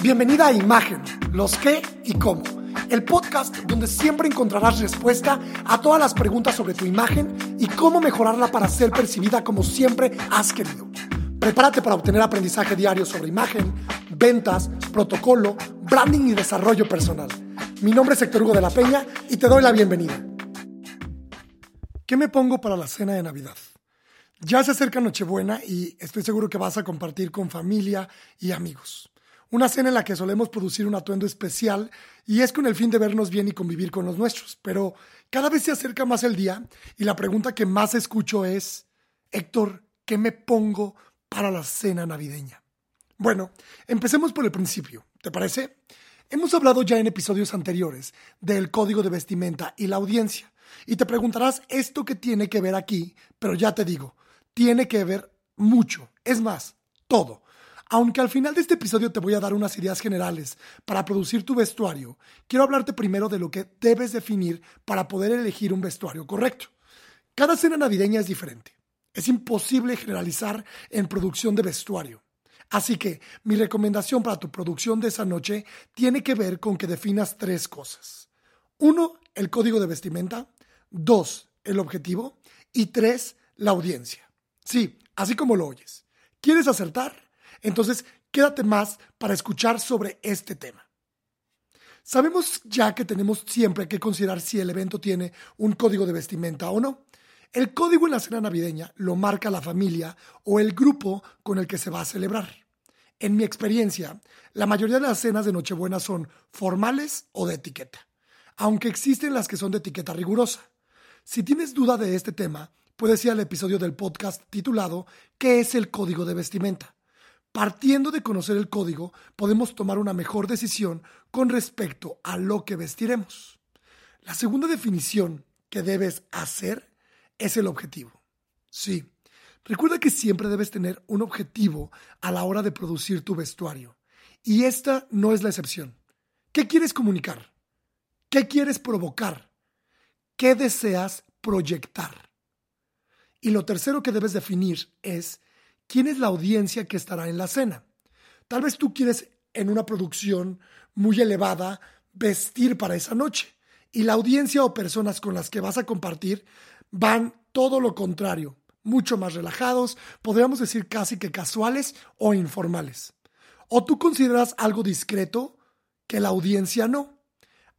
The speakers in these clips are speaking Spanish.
Bienvenida a Imagen, los qué y cómo. El podcast donde siempre encontrarás respuesta a todas las preguntas sobre tu imagen y cómo mejorarla para ser percibida como siempre has querido. Prepárate para obtener aprendizaje diario sobre imagen, ventas, protocolo, branding y desarrollo personal. Mi nombre es Héctor Hugo de la Peña y te doy la bienvenida. ¿Qué me pongo para la cena de Navidad? Ya se acerca Nochebuena y estoy seguro que vas a compartir con familia y amigos. Una cena en la que solemos producir un atuendo especial y es con el fin de vernos bien y convivir con los nuestros. Pero cada vez se acerca más el día y la pregunta que más escucho es, Héctor, ¿qué me pongo para la cena navideña? Bueno, empecemos por el principio, ¿te parece? Hemos hablado ya en episodios anteriores del código de vestimenta y la audiencia. Y te preguntarás esto que tiene que ver aquí, pero ya te digo, tiene que ver mucho, es más, todo. Aunque al final de este episodio te voy a dar unas ideas generales para producir tu vestuario, quiero hablarte primero de lo que debes definir para poder elegir un vestuario correcto. Cada cena navideña es diferente. Es imposible generalizar en producción de vestuario. Así que mi recomendación para tu producción de esa noche tiene que ver con que definas tres cosas. Uno, el código de vestimenta. Dos, el objetivo. Y tres, la audiencia. Sí, así como lo oyes. ¿Quieres acertar? Entonces, quédate más para escuchar sobre este tema. Sabemos ya que tenemos siempre que considerar si el evento tiene un código de vestimenta o no. El código en la cena navideña lo marca la familia o el grupo con el que se va a celebrar. En mi experiencia, la mayoría de las cenas de Nochebuena son formales o de etiqueta, aunque existen las que son de etiqueta rigurosa. Si tienes duda de este tema, puedes ir al episodio del podcast titulado ¿Qué es el código de vestimenta? Partiendo de conocer el código, podemos tomar una mejor decisión con respecto a lo que vestiremos. La segunda definición que debes hacer es el objetivo. Sí, recuerda que siempre debes tener un objetivo a la hora de producir tu vestuario. Y esta no es la excepción. ¿Qué quieres comunicar? ¿Qué quieres provocar? ¿Qué deseas proyectar? Y lo tercero que debes definir es quién es la audiencia que estará en la cena. Tal vez tú quieres en una producción muy elevada vestir para esa noche y la audiencia o personas con las que vas a compartir van todo lo contrario, mucho más relajados, podríamos decir casi que casuales o informales. O tú consideras algo discreto que la audiencia no.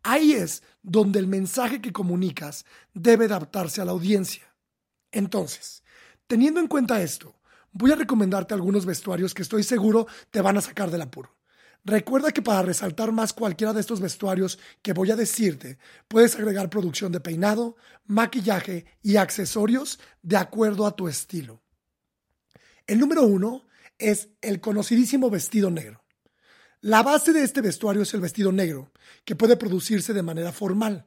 Ahí es donde el mensaje que comunicas debe adaptarse a la audiencia. Entonces, teniendo en cuenta esto, voy a recomendarte algunos vestuarios que estoy seguro te van a sacar del apuro. Recuerda que para resaltar más cualquiera de estos vestuarios que voy a decirte, puedes agregar producción de peinado, maquillaje y accesorios de acuerdo a tu estilo. El número uno es el conocidísimo vestido negro. La base de este vestuario es el vestido negro, que puede producirse de manera formal.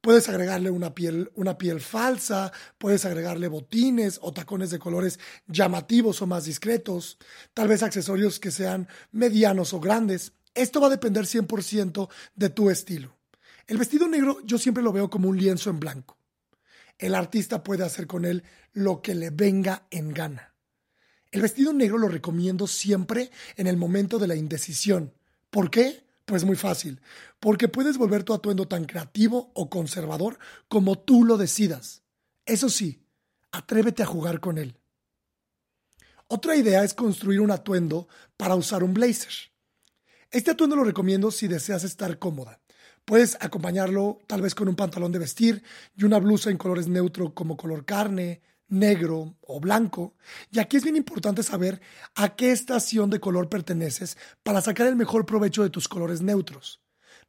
Puedes agregarle una piel, una piel falsa, puedes agregarle botines o tacones de colores llamativos o más discretos, tal vez accesorios que sean medianos o grandes. Esto va a depender 100% de tu estilo. El vestido negro yo siempre lo veo como un lienzo en blanco. El artista puede hacer con él lo que le venga en gana. El vestido negro lo recomiendo siempre en el momento de la indecisión. ¿Por qué? Pues muy fácil, porque puedes volver tu atuendo tan creativo o conservador como tú lo decidas. Eso sí, atrévete a jugar con él. Otra idea es construir un atuendo para usar un blazer. Este atuendo lo recomiendo si deseas estar cómoda. Puedes acompañarlo tal vez con un pantalón de vestir y una blusa en colores neutro como color carne, negro o blanco. Y aquí es bien importante saber a qué estación de color perteneces para sacar el mejor provecho de tus colores neutros.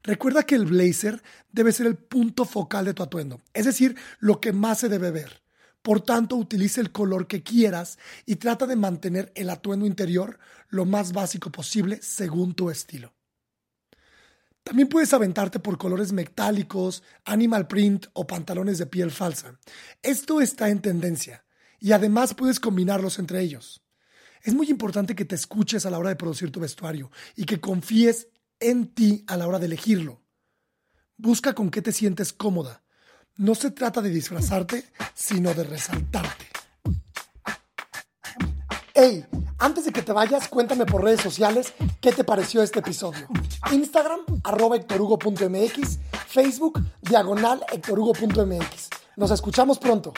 Recuerda que el blazer debe ser el punto focal de tu atuendo, es decir, lo que más se debe ver. Por tanto, utiliza el color que quieras y trata de mantener el atuendo interior lo más básico posible según tu estilo. También puedes aventarte por colores metálicos, animal print o pantalones de piel falsa. Esto está en tendencia y además puedes combinarlos entre ellos. Es muy importante que te escuches a la hora de producir tu vestuario y que confíes en ti a la hora de elegirlo. Busca con qué te sientes cómoda. No se trata de disfrazarte, sino de resaltarte. ¡Hey! Antes de que te vayas, cuéntame por redes sociales qué te pareció este episodio. Instagram, arroba Facebook, diagonal hectorugo.mx. Nos escuchamos pronto.